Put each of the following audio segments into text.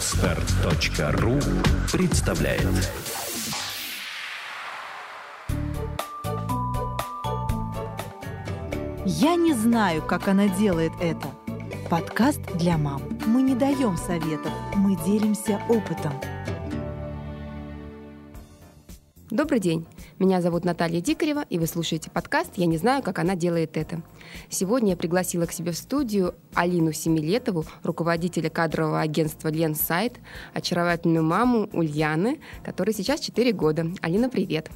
Отстар.ру представляет Я не знаю, как она делает это. Подкаст для мам. Мы не даем советов, мы делимся опытом. Добрый день. Меня зовут Наталья Дикарева, и вы слушаете подкаст «Я не знаю, как она делает это». Сегодня я пригласила к себе в студию Алину Семилетову, руководителя кадрового агентства «Ленсайт», очаровательную маму Ульяны, которой сейчас 4 года. Алина, привет.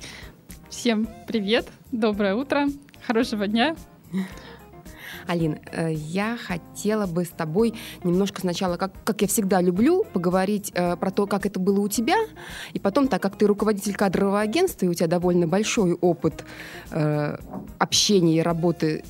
Всем привет, доброе утро, хорошего дня. Алин, э, я хотела бы с тобой немножко сначала, как, как я всегда люблю, поговорить э, про то, как это было у тебя, и потом, так как ты руководитель кадрового агентства, и у тебя довольно большой опыт э, общения и работы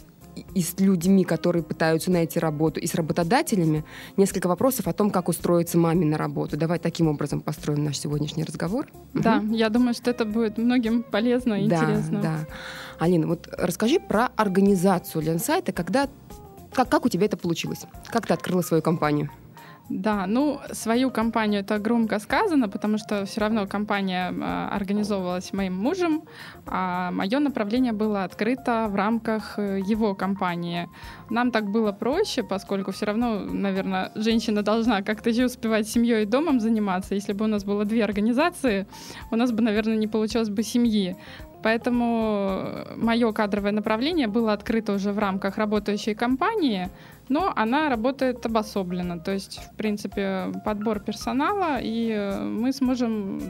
и с людьми, которые пытаются найти работу, и с работодателями, несколько вопросов о том, как устроиться маме на работу. Давай таким образом построим наш сегодняшний разговор. Да, угу. я думаю, что это будет многим полезно и да, интересно. Да. Алина, вот расскажи про организацию Ленсайта, когда как, как у тебя это получилось? Как ты открыла свою компанию? Да, ну, свою компанию это громко сказано, потому что все равно компания э, организовывалась моим мужем, а мое направление было открыто в рамках э, его компании. Нам так было проще, поскольку все равно, наверное, женщина должна как-то еще успевать семьей и домом заниматься. Если бы у нас было две организации, у нас бы, наверное, не получилось бы семьи. Поэтому мое кадровое направление было открыто уже в рамках работающей компании, но она работает обособленно. То есть, в принципе, подбор персонала, и мы с мужем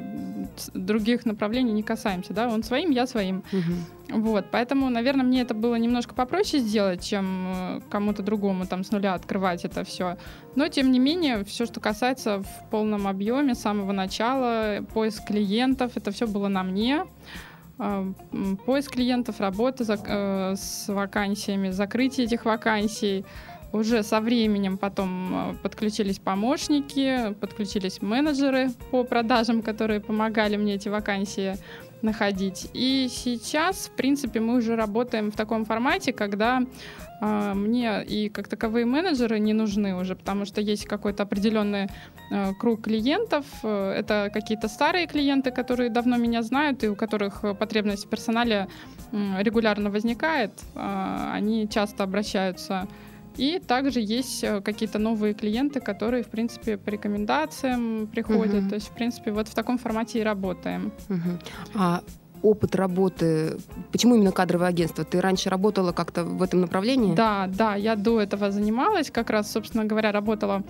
других направлений не касаемся. Да? Он своим, я своим. Угу. Вот, поэтому, наверное, мне это было немножко попроще сделать, чем э, кому-то другому там с нуля открывать это все. Но, тем не менее, все, что касается в полном объеме, с самого начала, поиск клиентов, это все было на мне. А, поиск клиентов, работа э, с вакансиями, закрытие этих вакансий. Уже со временем потом э, подключились помощники, подключились менеджеры по продажам, которые помогали мне эти вакансии находить. И сейчас, в принципе, мы уже работаем в таком формате, когда э, мне и как таковые менеджеры не нужны уже, потому что есть какой-то определенный э, круг клиентов. Э, это какие-то старые клиенты, которые давно меня знают и у которых потребность в персонале э, регулярно возникает. Э, они часто обращаются и также есть э, какие-то новые клиенты, которые, в принципе, по рекомендациям приходят. Угу. То есть, в принципе, вот в таком формате и работаем. Угу. А опыт работы? Почему именно кадровое агентство? Ты раньше работала как-то в этом направлении? Да, да, я до этого занималась, как раз, собственно говоря, работала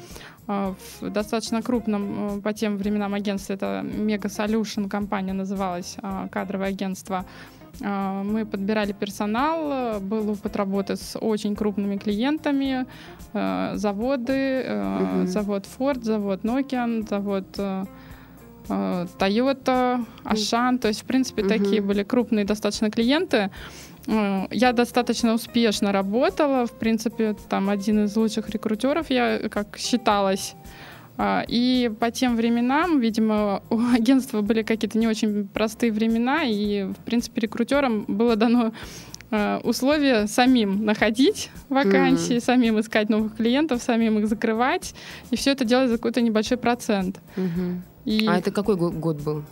э, в достаточно крупном э, по тем временам агентстве, это Mega Solution компания называлась, э, кадровое агентство. А, мы подбирали персонал, был опыт работы с очень крупными клиентами, э, заводы, угу. завод Ford, завод Nokia, завод э, Toyota, Ашан, то есть, в принципе, угу. такие были крупные достаточно клиенты. Я достаточно успешно работала, в принципе, там один из лучших рекрутеров, я как считалась и по тем временам, видимо, у агентства были какие-то не очень простые времена, и, в принципе, рекрутерам было дано а, условия самим находить вакансии, mm-hmm. самим искать новых клиентов, самим их закрывать, и все это делать за какой-то небольшой процент. Mm-hmm. И а это какой год был?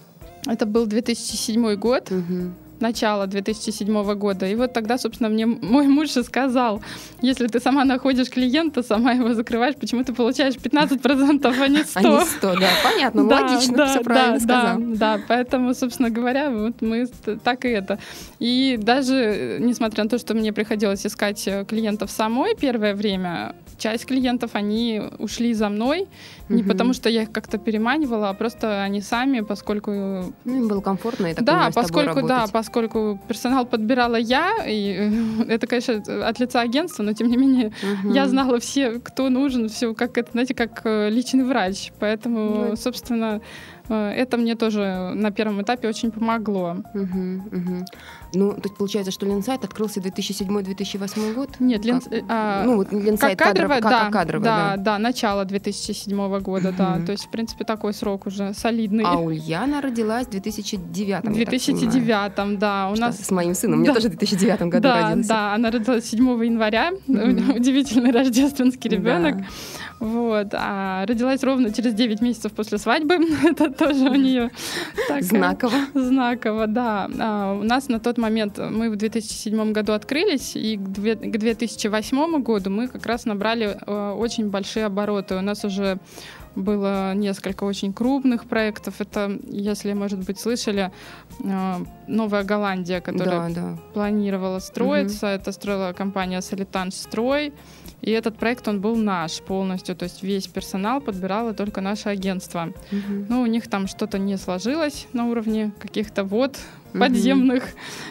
Это был 2007 год. Mm-hmm начала 2007 года. И вот тогда, собственно, мне мой муж и сказал, если ты сама находишь клиента, сама его закрываешь, почему ты получаешь 15%, а не 100? А не 100, да, понятно, да, логично, да, все правильно да, сказал. Да, да, поэтому, собственно говоря, вот мы так и это. И даже, несмотря на то, что мне приходилось искать э, клиентов самой первое время, часть клиентов, они ушли за мной, не угу. потому что я их как-то переманивала, а просто они сами, поскольку... Ну, им было комфортно, и так Да, поскольку, да, поскольку персонал подбирала я, и э, это, конечно, от лица агентства, но тем не менее угу. я знала все, кто нужен, все, как это, знаете, как э, личный врач. Поэтому, ну, собственно, это мне тоже на первом этапе очень помогло. Мгм, мгм. Ну, то есть получается, что Ленсайт открылся 2007-2008 год? Нет, Как? Ленс- э, а, ну, вот Ленсайт как кадровая, кадровый, да, как кадровый, да, да. да, начало 2007 года, да. Мгм. То есть, в принципе, такой срок уже солидный. А Ульяна родилась в 2009 В я так понимаю. 2009 да, у Что нас С моим сыном. Мне Да. тоже в 2009 году да, родился. да, она родилась 7 января, Мгм. удивительный рождественский ребенок. Да. Вот, а родилась ровно через 9 месяцев после свадьбы. Это тоже у нее Знаково. Знаково, да. А, у нас на тот момент мы в 2007 году открылись, и к две- к 2008 году мы как раз набрали э, очень большие обороты. У нас уже было несколько очень крупных проектов. Это, если, может быть, слышали, э, Новая Голландия, которая Да, да. планировала строиться. Это строила компания Солитанж Строй. И этот проект, он был наш полностью. То есть весь персонал подбирало только наше агентство. Мгм. Ну, у них там что-то не сложилось на уровне каких-то вод Мгм. подземных.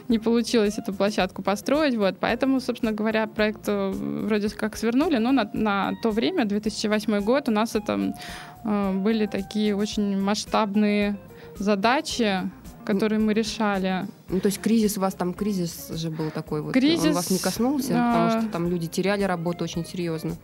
Не получилось эту площадку построить. Вот. Поэтому, собственно говоря, проект э, вроде как свернули, но на, на то время, 2008 год, у нас это э, были такие очень масштабные задачи, которые мы решали. Ну, то есть кризис у вас там, кризис же был такой вот. Кризис, Он вас не коснулся, а, потому что там люди теряли работу очень серьезно.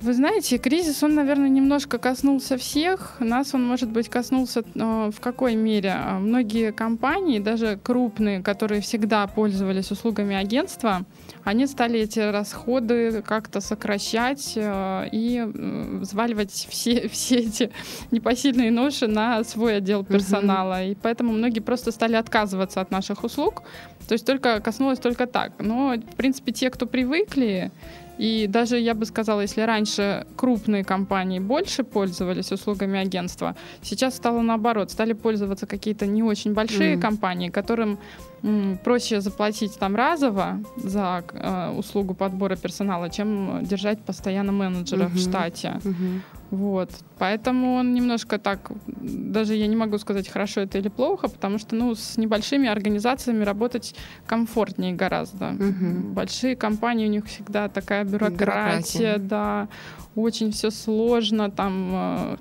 Вы знаете, кризис, он, наверное, немножко коснулся всех. Нас он, может быть, коснулся э, в какой мере? А, Многие компании, даже крупные, которые всегда пользовались услугами агентства, они стали эти расходы как-то сокращать э, и э, взваливать все, все эти непосильные ноши на свой отдел персонала. И поэтому многие просто стали отказываться от наших услуг. То есть только коснулось только так. Но, в принципе, те, кто привыкли, и даже, я бы сказала, если раньше крупные компании больше пользовались услугами агентства, сейчас стало наоборот. Стали пользоваться какие-то не очень большие Мгм. компании, которым м, проще заплатить там разово за э, услугу подбора персонала, чем держать постоянно менеджера в Мгм. штате. Мгм. Вот. Поэтому он немножко так, даже я не могу сказать, хорошо это или плохо, потому что ну, с небольшими организациями работать комфортнее гораздо. Мгм. Большие компании, у них всегда такая бюрократия, Бюрократия. да, очень все сложно, там э,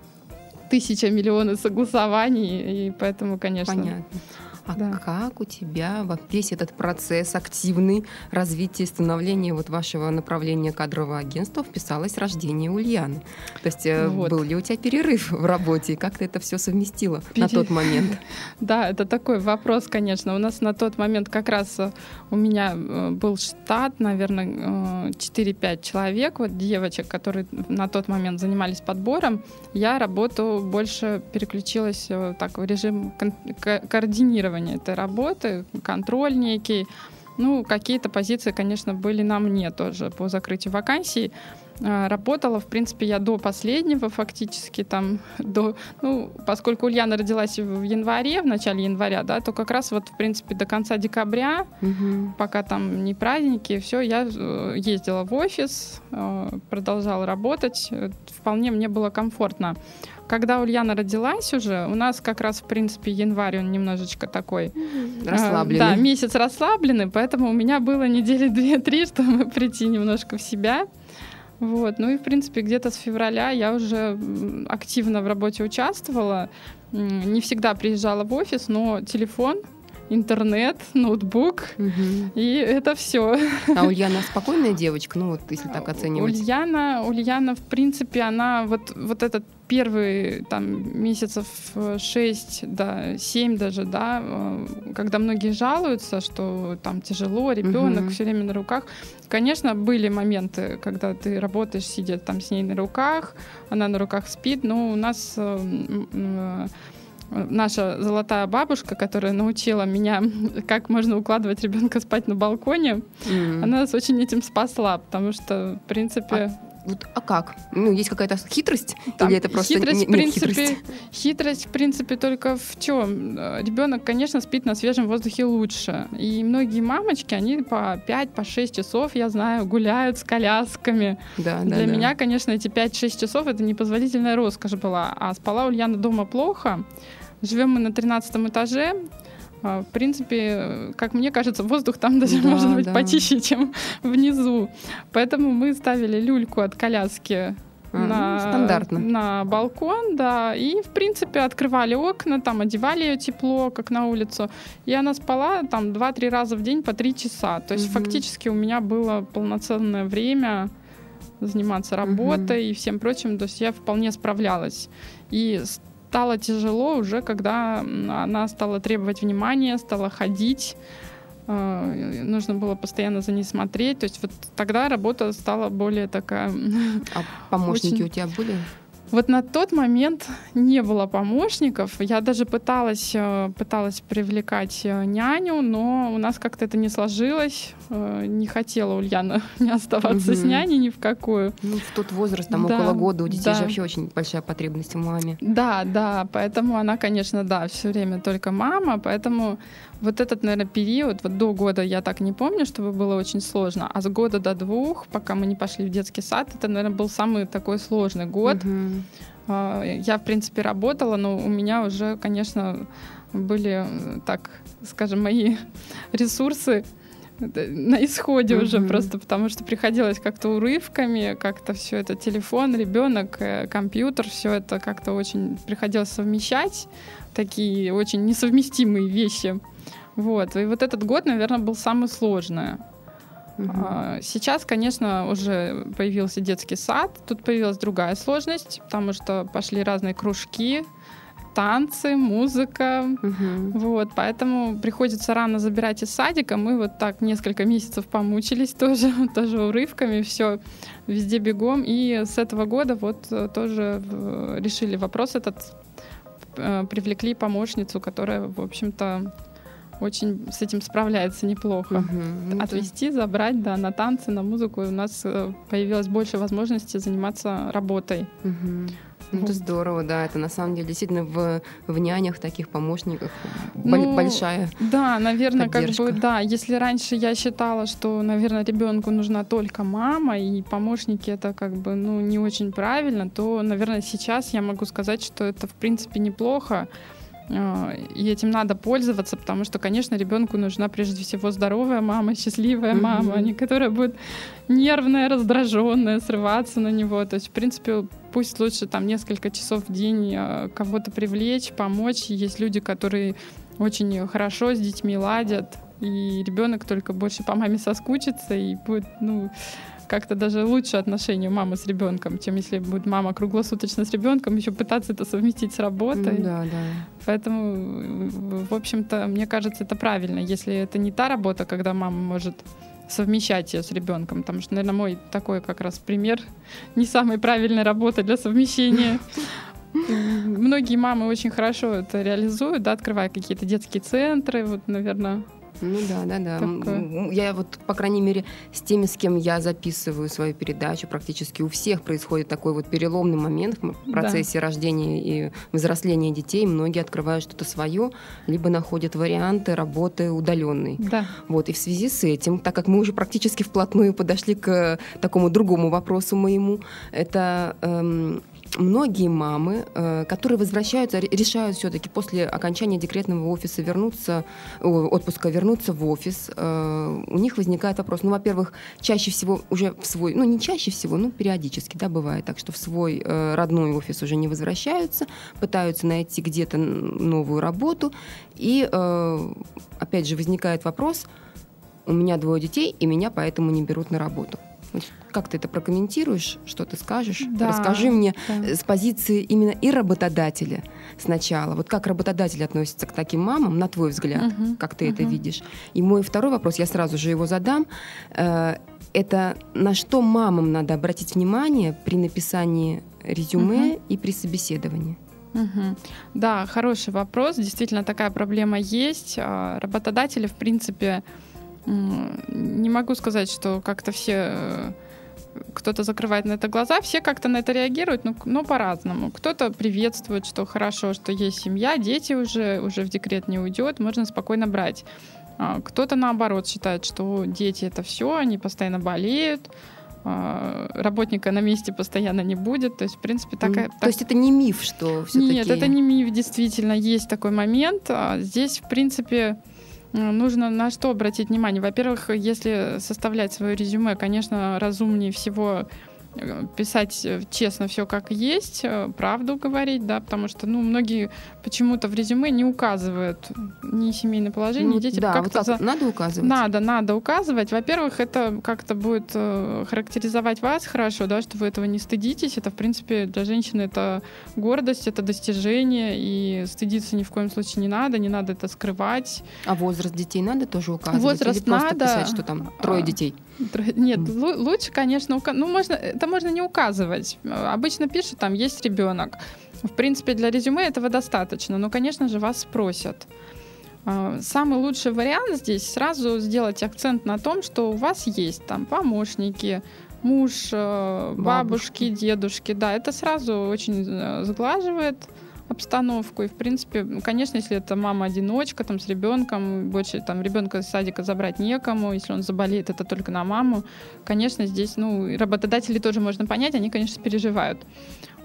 тысяча, миллионы согласований, и поэтому, конечно... Понятно. А Да. как у тебя весь этот процесс активный развития и становления вот вашего направления кадрового агентства вписалось рождение Ульяны? То есть э, Вот. был ли у тебя перерыв в работе? И как ты это все совместила на Пере- тот момент? Да, это такой вопрос, конечно. У нас на тот момент как раз э, у меня э, был штат, наверное, э, 4-5 человек, вот девочек, которые на тот момент занимались подбором. Я работу больше переключилась так в режим кон- координирования этой работы, контроль некий. Ну, какие-то позиции, конечно, были на мне тоже по закрытию вакансий. Э, Работала, в принципе, я до последнего фактически, там, до, ну, поскольку Ульяна родилась в январе, в начале января, да, то как раз вот, в принципе, до конца декабря, Мгм. пока там не праздники, все, я э, ездила в офис, э, продолжала работать, э, вполне мне было комфортно. Когда Ульяна родилась уже, у нас как раз, в принципе, январь, он немножечко такой Расслабленный. Да, месяц расслабленный, поэтому у меня было недели две-три, чтобы прийти немножко в себя. Вот. Ну и, в принципе, где-то с февраля я уже активно в работе участвовала. Не всегда приезжала в офис, но телефон, интернет, ноутбук, Мгм. и это все. А Ульяна спокойная девочка, ну вот если так оценивать. Ульяна, Ульяна, в принципе, она вот, вот этот первый там месяцев 6, да, 7 даже, да, э, когда многие жалуются, что там тяжело, ребенок Мгм. все время на руках. Конечно, были моменты, когда ты работаешь, сидя там с ней на руках, она на руках спит, но у нас э, э, наша золотая бабушка, которая научила меня, как можно укладывать ребенка спать на балконе, М. она нас очень этим спасла, потому что, в принципе, Вот, а как? Ну, есть какая-то хитрость? там Или это просто хитрость, не- в нет принципе, хитрости? хитрость, в принципе, только в чем? Ребенок, конечно, спит на свежем воздухе лучше. И многие мамочки, они по 5, по 6 часов, я знаю, гуляют с колясками. Да, да, Для да. меня, конечно, эти 5-6 часов это непозволительная роскошь была. А спала Ульяна дома плохо. Живем мы на 13 этаже. А, В принципе, как мне кажется, воздух там даже Да, может быть да. почище, чем внизу. Поэтому мы ставили люльку от коляски А, на, стандартно. на балкон, да, и, в принципе, открывали окна, там, одевали ее тепло, как на улицу, и она спала там 2-3 раза в день по 3 часа. То есть Мгм. фактически у меня было полноценное время заниматься работой и всем прочим, то есть я вполне справлялась. И стало тяжело уже, когда она стала требовать внимания, стала ходить, э, нужно было постоянно за ней смотреть, то есть вот тогда работа стала более такая... А помощники Очень- у тебя были? Вот на тот момент не было помощников. Я даже пыталась, э, пыталась привлекать э, няню, но у нас как-то это не сложилось. Э, Не хотела Ульяна не оставаться с Мгм. няней ни в какую. Ну, в тот возраст, там Да, около года, у детей да. же вообще очень большая потребность в маме. Да, да, поэтому она, конечно, да, все время только мама, поэтому вот этот, наверное, период, вот до года я так не помню, чтобы было очень сложно, а с года до двух, пока мы не пошли в детский сад, это, наверное, был самый такой сложный год. А, Я, в принципе, работала, но у меня уже, конечно, были, так скажем, мои ресурсы на исходе уже Мгм. просто, потому что приходилось как-то урывками, как-то все это телефон, ребенок, э, компьютер, все это как-то очень приходилось совмещать, такие очень несовместимые вещи. Вот. И вот этот год, наверное, был самый сложный. А, Сейчас, конечно, уже появился детский сад. Тут появилась другая сложность, потому что пошли разные кружки, танцы, музыка. Мгм. Вот, поэтому приходится рано забирать из садика. Мы вот так несколько месяцев помучились тоже, тоже урывками, все везде бегом. И с этого года вот э, тоже э, решили вопрос этот, привлекли помощницу, которая, в общем-то, очень с этим справляется неплохо это- отвезти, забрать, да, на танцы, на музыку. И у нас э, появилось больше возможностей заниматься работой. Мгм. Ну, это здорово, да. Это на самом деле действительно в, в нянях, таких помощниках Ну, большая. Да, наверное, как Поддержка. бы, да, если раньше я считала, что, наверное, ребенку нужна только мама, и помощники это как бы, ну, не очень правильно, то, наверное, сейчас я могу сказать, что это, в принципе, неплохо. Э, И этим надо пользоваться, потому что, конечно, ребенку нужна прежде всего здоровая мама, счастливая мама, а не которая будет нервная, раздраженная, срываться на него. То есть, в принципе, пусть лучше там несколько часов в день э, кого-то привлечь, помочь. Есть люди, которые очень хорошо с детьми ладят, и ребенок только больше по маме соскучится и будет, ну, как-то даже лучше отношение мамы с ребенком, чем если будет мама круглосуточно с ребенком, еще пытаться это совместить с работой. Да, да. Поэтому, в общем-то, мне кажется, это правильно, если это не та работа, когда мама может совмещать ее с ребенком, потому что, наверное, мой такой как раз пример не самой правильной работы для совмещения. Многие мамы очень хорошо это реализуют, да, открывая какие-то детские центры, вот, наверное. Ну да, да, да. Такое. Я вот, по крайней мере, с теми, с кем я записываю свою передачу, практически у всех происходит такой вот переломный момент в м- Да. процессе рождения и взросления детей. Многие открывают что-то свое, либо находят варианты работы удаленной. Да. Вот, и в связи с этим, так как мы уже практически вплотную подошли к э, такому другому вопросу моему, это эм, многие мамы, э, которые возвращаются, ре- решают все-таки после окончания декретного офиса вернуться, отпуска вернуться в офис, э, у них возникает вопрос, ну, во-первых, чаще всего уже в свой, ну, не чаще всего, ну, периодически, да, бывает так, что в свой э, родной офис уже не возвращаются, пытаются найти где-то новую работу, и, опять же, возникает вопрос, у меня двое детей, и меня поэтому не берут на работу. Как ты это прокомментируешь? Что ты скажешь? Да, Расскажи мне да. э, с позиции именно и работодателя сначала. Вот как работодатель относится к таким мамам, на твой взгляд, Мгм, как ты это мгм. видишь? И мой второй вопрос, я сразу же его задам. Э, Это на что мамам надо обратить внимание при написании резюме и при собеседовании? Мгм. Да, хороший вопрос. Действительно, такая проблема есть. А, Работодатели, в принципе, не могу сказать, что как-то все э, кто-то закрывает на это глаза, все как-то на это реагируют, но, но по-разному. Кто-то приветствует, что хорошо, что есть семья, дети уже, уже в декрет не уйдет, можно спокойно брать. А, Кто-то наоборот считает, что дети это все, они постоянно болеют, а, работника на месте постоянно не будет. То есть, в принципе, такая, М, То есть это не миф, что все нет, это не миф, действительно, есть такой момент. А Здесь, в принципе, нужно на что обратить внимание. Во-первых, если составлять свое резюме, конечно, разумнее всего писать э, честно все как есть, э, правду говорить, да, потому что, ну, многие почему-то в резюме не указывают ни семейное положение, Ну, ни дети. да, как-то вот как, за- надо указывать? Надо, надо указывать. Во-первых, это как-то будет э, характеризовать вас хорошо, да, что вы этого не стыдитесь. Это, в принципе, для женщины это гордость, это достижение, и стыдиться ни в коем случае не надо, не надо это скрывать. А возраст детей надо тоже указывать? Возраст Или просто надо. писать, что там трое А, детей? Нет, лучше, конечно, ука- ну можно, это можно не указывать. Обычно пишут, там есть ребенок. В принципе, для резюме этого достаточно, но, конечно же, вас спросят. А, Самый лучший вариант здесь сразу сделать акцент на том, что у вас есть там помощники, муж, э, бабушки, дедушки. Да, это сразу очень э, сглаживает обстановку. И, в принципе, ну, конечно, если это мама-одиночка там, с ребенком, больше там ребенка из садика забрать некому, если он заболеет, это только на маму. Конечно, здесь, ну, работодатели тоже можно понять, они, конечно, переживают.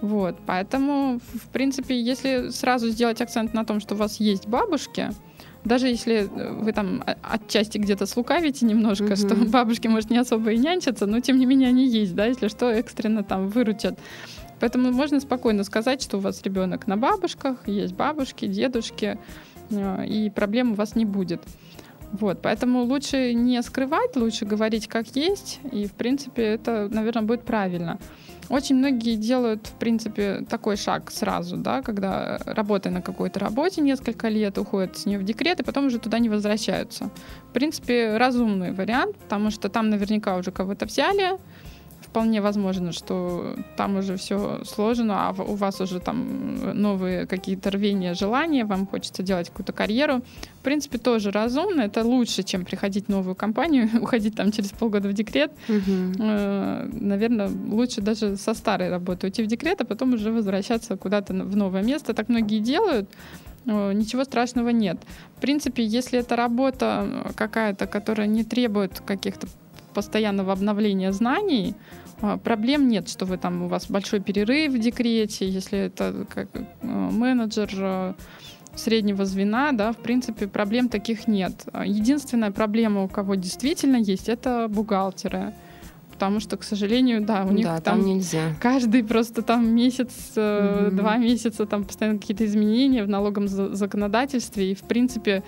Вот, поэтому, в принципе, если сразу сделать акцент на том, что у вас есть бабушки, даже если э, вы там отчасти где-то слукавите немножко, Мгм. что бабушки, может, не особо и нянчатся, но тем не менее они есть, да, если что, экстренно там выручат. Поэтому можно спокойно сказать, что у вас ребенок на бабушках, есть бабушки, дедушки, э, и проблем у вас не будет. Вот, поэтому лучше не скрывать, лучше говорить как есть, и, в принципе, это, наверное, будет правильно. Очень многие делают, в принципе, такой шаг сразу, да, когда работая на какой-то работе несколько лет, уходят с нее в декрет, и потом уже туда не возвращаются. В принципе, разумный вариант, потому что там наверняка уже кого-то взяли, вполне возможно, что там уже все сложено, а у вас уже там новые какие-то рвения, желания, вам хочется делать какую-то карьеру. В принципе, тоже разумно. Это лучше, чем приходить в новую компанию, уходить там через полгода в декрет. Мгм. Наверное, лучше даже со старой работы уйти в декрет, а потом уже возвращаться куда-то в новое место. Так многие делают. Э, Ничего страшного нет. В принципе, если это работа э, какая-то, которая не требует каких-то постоянного обновления знаний, а, проблем нет, что вы там у вас большой перерыв в декрете, если это как э, менеджер э, среднего звена, да, в принципе, проблем таких нет. А Единственная проблема, у кого действительно есть, это бухгалтеры. Потому что, к сожалению, да, у них да, там, там нельзя. каждый просто там месяц, Мгм. два месяца, там постоянно какие-то изменения в налоговом за- законодательстве. И, в принципе,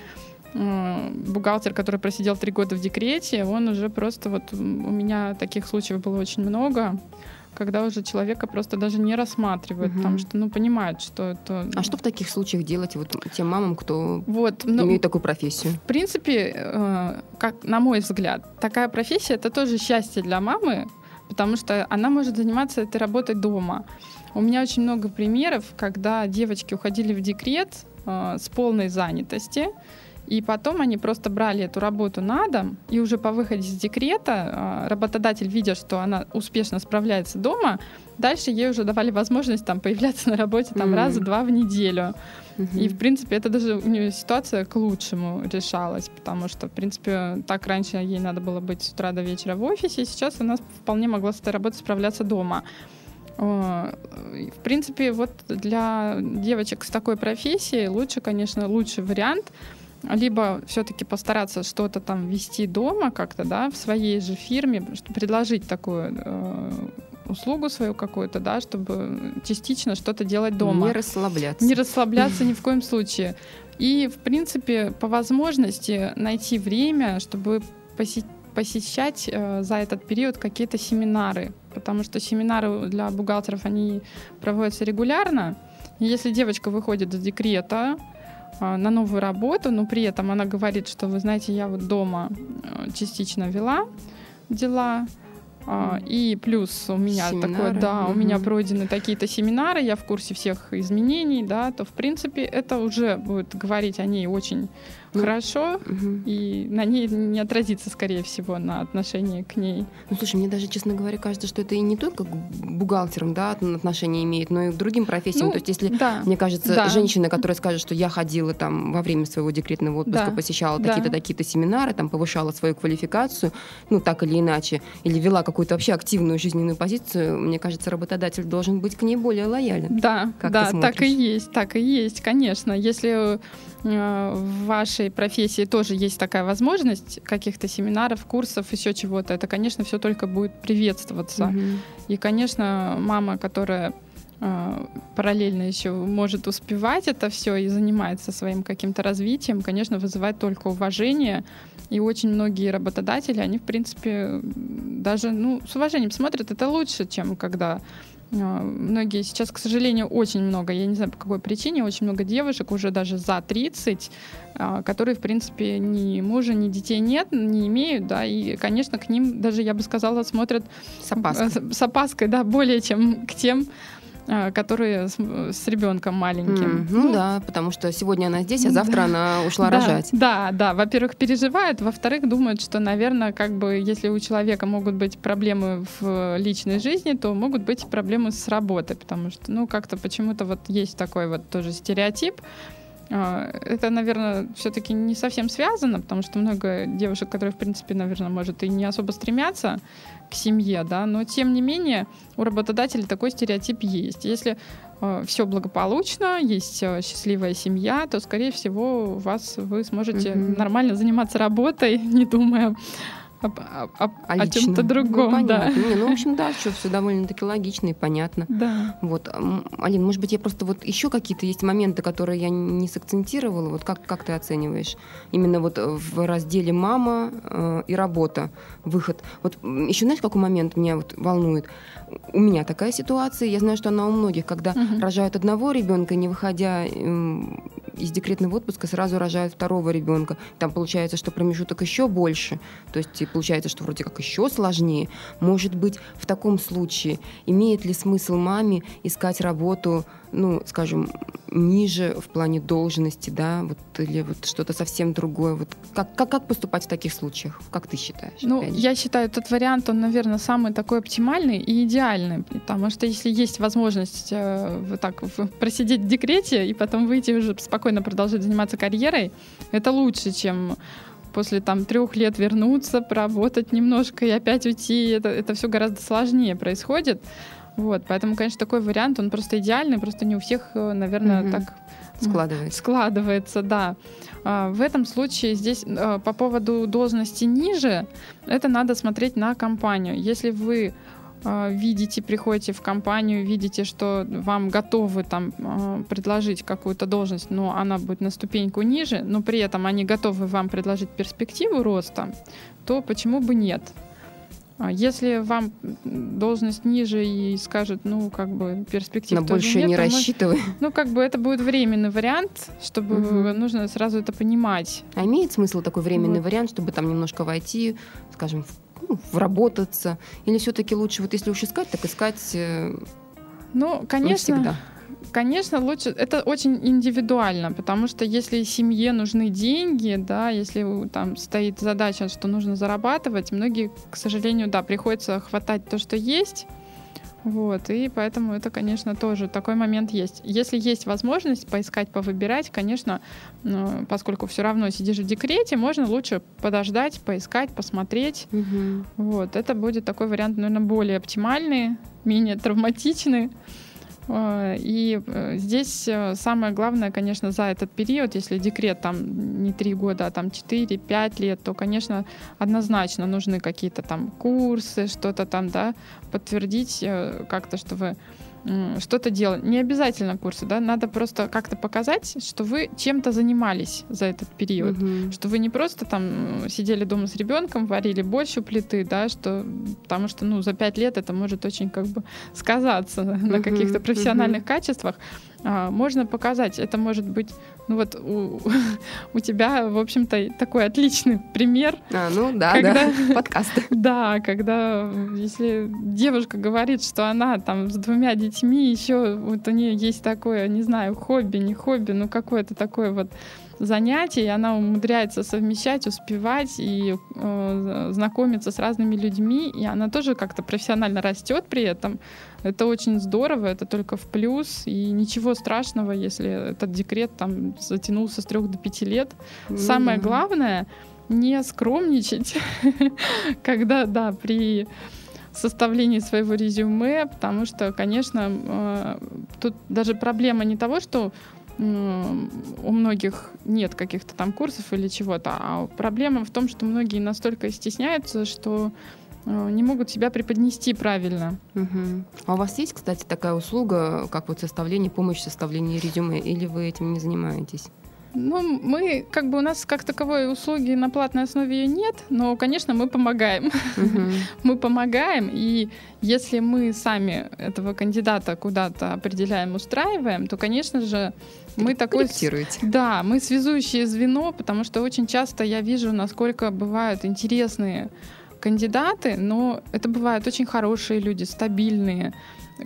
бухгалтер, который просидел три года в декрете, он уже просто вот у меня таких случаев было очень много, когда уже человека просто даже не рассматривают, Мгм. потому что, ну, понимают, что это... А что в таких случаях делать вот тем мамам, кто Вот, ну, имеет такую профессию? в принципе, э, как на мой взгляд, такая профессия это тоже счастье для мамы, потому что она может заниматься этой работой дома. У меня очень много примеров, когда девочки уходили в декрет э, с полной занятости, и потом они просто брали эту работу на дом, и уже по выходе из декрета э, работодатель, видя, что она успешно справляется дома, дальше ей уже давали возможность там появляться на работе там Мгм. раза-два в неделю. И, в принципе, это даже у нее ситуация к лучшему решалась, потому что, в принципе, так раньше ей надо было быть с утра до вечера в офисе, сейчас она вполне могла с этой работой справляться дома. И, В принципе, вот для девочек с такой профессией лучше, конечно, лучший вариант либо все-таки постараться что-то там вести дома как-то, да, в своей же фирме, предложить такую э, услугу свою какую-то, да, чтобы частично что-то делать дома Не расслабляться. не расслабляться ни в коем случае. И, в принципе, по возможности найти время, чтобы посещать э, за этот период какие-то семинары, потому что семинары для бухгалтеров, они проводятся регулярно. И если девочка выходит из декрета на новую работу, но при этом она говорит, что, вы знаете, я вот дома э, частично вела дела, а, и плюс у меня Семинары, такое, да, у меня пройдены такие-то семинары, я в курсе всех изменений, да, то в принципе это уже будет говорить о ней очень Ну, хорошо, Мгм. и на ней не отразится, скорее всего, на отношении к ней. Ну, слушай, мне даже, честно говоря, кажется, что это и не только к бухгалтерам да, отношения имеет, но и к другим профессиям. Ну, То есть, если Да. Мне кажется, Да. женщина, которая скажет, что я ходила там во время своего декретного отпуска, Да. посещала Да. такие-то, такие-то семинары, там повышала свою квалификацию, ну так или иначе, или вела какую-то вообще активную жизненную позицию, мне кажется, работодатель должен быть к ней более лоялен. Да, Как да, так и есть, так и есть, конечно. Если э, в вашей профессии тоже есть такая возможность каких-то семинаров, курсов, еще чего-то, это, конечно, все только будет приветствоваться. Мгм. И, конечно, мама, которая параллельно еще может успевать это все и занимается своим каким-то развитием, конечно, вызывает только уважение. И очень многие работодатели, они, в принципе, даже ну, с уважением смотрят. Это лучше, чем когда э, многие сейчас, к сожалению, очень много, я не знаю по какой причине, очень много девушек уже даже за 30, э, которые, в принципе, ни мужа, ни детей нет, не имеют, да, и, конечно, к ним даже, я бы сказала, смотрят С опаской. э, с, опаской, да, более чем к тем, э, которые с, с ребенком маленьким. М, Ну, да, потому что сегодня она здесь, а завтра она ушла да, рожать. Да, да. Во-первых, переживают, во-вторых, думают, что, наверное, как бы, если у человека могут быть проблемы в личной жизни, то могут быть проблемы с работой, потому что, ну, как-то почему-то вот есть такой вот тоже стереотип. А, Это, наверное, все-таки не совсем связано, потому что много девушек, которые, в принципе, наверное, может и не особо стремятся к семье, да, но тем не менее у работодателей такой стереотип есть. Если все благополучно, есть э, счастливая семья, то, скорее всего, вас вы сможете Мгм. нормально заниматься работой, не думая об- об- об- о лично? чем-то другом. Ну, да. Не, ну, в общем, да, что все довольно-таки логично и понятно. Да. Вот, м, Алин, может быть, я просто вот еще какие-то есть моменты, которые я не сакцентировала. Вот как, как ты оцениваешь? Именно вот в разделе мама э, и работа, выход. Вот еще знаешь, какой момент меня вот волнует? У меня такая ситуация, я знаю, что она у многих, когда Мгм. рожают одного ребенка, не выходя из декретного отпуска, сразу рожают второго ребенка. Там получается, что промежуток еще больше. То есть получается, что вроде как еще сложнее. Может быть, в таком случае имеет ли смысл маме искать работу, ну, скажем, ниже в плане должности, да, вот, или вот что-то совсем другое? Вот как, как, как поступать в таких случаях? Как ты считаешь? Ну, я считаю, этот вариант, он, наверное, самый такой оптимальный и идеальный, потому что если есть возможность э, вот так просидеть в декрете и потом выйти уже спокойно продолжать заниматься карьерой, это лучше, чем после там трех лет вернуться, поработать немножко и опять уйти. Это, это все гораздо сложнее происходит. Вот, поэтому, конечно, такой вариант, он просто идеальный, просто не у всех, э, наверное, Мгм. так складывается. Складывается, да. А, В этом случае здесь э, по поводу должности ниже, это надо смотреть на компанию. Если вы э, видите, приходите в компанию, видите, что вам готовы там предложить какую-то должность, но она будет на ступеньку ниже, но при этом они готовы вам предложить перспективу роста, то почему бы нет? А Если вам должность ниже и скажет, ну, как бы перспектив На тоже большее нет, не мы- рассчитывай. ну, как бы это будет временный вариант, чтобы Мгм. нужно сразу это понимать. А имеет смысл такой временный Вот. вариант, чтобы там немножко войти, скажем, в, ну, вработаться? Или все-таки лучше, вот если уж искать, так искать э, Ну, конечно, навсегда? Конечно, лучше. Это очень индивидуально, потому что если семье нужны деньги, да, если там стоит задача, что нужно зарабатывать, многие, к сожалению, да, приходится хватать то, что есть. Вот, и поэтому это, конечно, тоже такой момент есть. Если есть возможность поискать, повыбирать, конечно, ну, поскольку все равно сидишь в декрете, можно лучше подождать, поискать, посмотреть. Мгм. Вот, это будет такой вариант, наверное, более оптимальный, менее травматичный. Э, И э, здесь э, самое главное, конечно, за этот период, если декрет там не три года, а там 4-5 лет, то, конечно, однозначно нужны какие-то там курсы, что-то там, да, подтвердить как-то, что вы что-то делали. Не обязательно курсы, да, надо просто как-то показать, что вы чем-то занимались за этот период Мгм. что вы не просто там сидели дома с ребенком, варили у плиты, да, что потому что ну за пять лет это может очень как бы сказаться на Мгм, каких-то профессиональных мгм. качествах. А, можно показать, это может быть, ну вот у, у тебя, в общем-то, такой отличный пример, А, ну да, Когда- да, подкасты. да, когда э, если девушка говорит, что она там с двумя детьми еще вот у нее есть такое, не знаю, хобби, не хобби, ну какое-то такое вот занятие, и она умудряется совмещать, успевать и э, знакомиться с разными людьми, и она тоже как-то профессионально растет при этом. Это очень здорово, это только в плюс, и ничего страшного, если этот декрет там затянулся с трех до пяти лет. Ну Самое главное не скромничать, когда, да, при составлении своего резюме, потому что, конечно, э, тут даже проблема не того, что у многих нет каких-то там курсов или чего-то, а проблема в том, что многие настолько стесняются, что не могут себя преподнести правильно. Угу. А у вас есть, кстати, такая услуга, как вот составление, помощь в составлении резюме, или вы этим не занимаетесь? Ну, мы, как бы у нас как таковой услуги на платной основе ее нет, но, конечно, мы помогаем. мы помогаем, и если мы сами этого кандидата куда-то определяем, устраиваем, то, конечно же, мы такой... Да, мы связующее звено, потому что очень часто я вижу, насколько бывают интересные кандидаты, но это бывают очень хорошие люди, стабильные,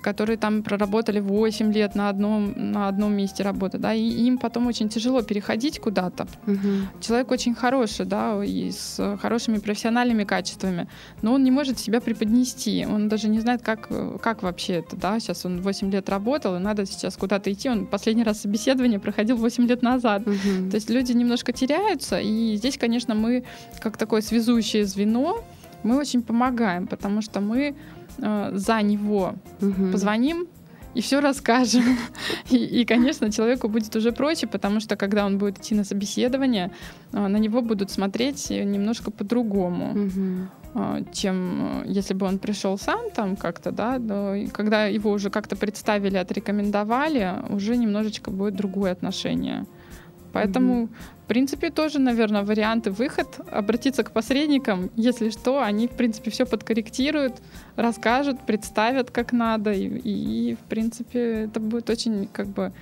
которые там проработали 8 лет на одном, на одном месте работы, да, и им потом очень тяжело переходить куда-то. Угу. Человек очень хороший, да, и с хорошими профессиональными качествами, но он не может себя преподнести, он даже не знает, как, как вообще это, да, сейчас он 8 лет работал, и надо сейчас куда-то идти, он последний раз собеседование проходил 8 лет назад. Угу. То есть люди немножко теряются, и здесь, конечно, мы, как такое связующее звено, мы очень помогаем, потому что мы э, за него угу. позвоним и все расскажем. И, и, конечно, человеку будет уже проще, потому что когда он будет идти на собеседование, э, на него будут смотреть немножко по-другому. Угу. чем э, если бы он пришел сам там как-то, да, но когда его уже как-то представили, отрекомендовали, уже немножечко будет другое отношение. Поэтому, mm-hmm. в принципе, тоже, наверное, варианты выход обратиться к посредникам, если что, они, в принципе, все подкорректируют, расскажут, представят как надо, и, и в принципе, это будет очень как бы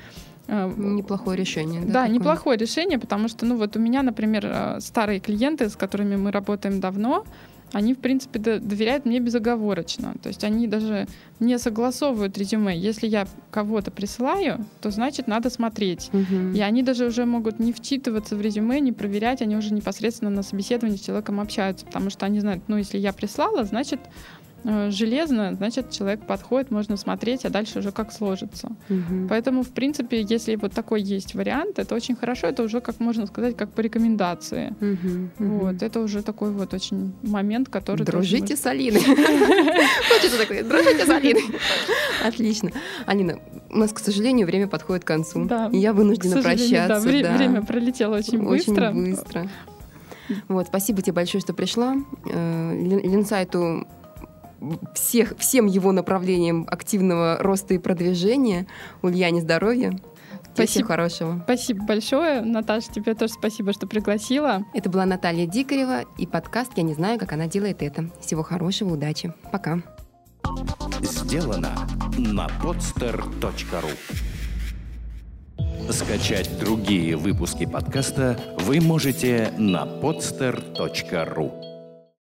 э, Неплохое решение. Да, да неплохое решение, потому что, ну вот у меня, например, э, старые клиенты, с которыми мы работаем давно, они, в принципе, доверяют мне безоговорочно. То есть они даже не согласовывают резюме. Если я кого-то присылаю, то значит надо смотреть. Угу. И они даже уже могут не вчитываться в резюме, не проверять, они уже непосредственно на собеседовании с человеком общаются, потому что они знают, ну, если я прислала, значит, железно, значит, человек подходит, можно смотреть, а дальше уже как сложится. Угу. Поэтому, в принципе, если вот такой есть вариант, это очень хорошо, это уже, как можно сказать, как по рекомендации. Угу. Вот, это уже такой вот очень момент, который... Дружите с Алиной. Хочется такое, дружите с Алиной. Отлично. Алина, у нас, к сожалению, время подходит к концу. Да. И я вынуждена прощаться. Да, время пролетело очень быстро. Очень быстро. Вот, спасибо тебе большое, что пришла. Э, Ленсайту всех, всем его направлениям активного роста и продвижения. Ульяне здоровья. Спасибо. Всего хорошего. Спасибо большое. Наташа, тебе тоже спасибо, что пригласила. Это была Наталья Дикарева и подкаст «Я не знаю, как она делает это». Всего хорошего, удачи. Пока. Сделано на podster.ru Скачать другие выпуски подкаста вы можете на podster.ru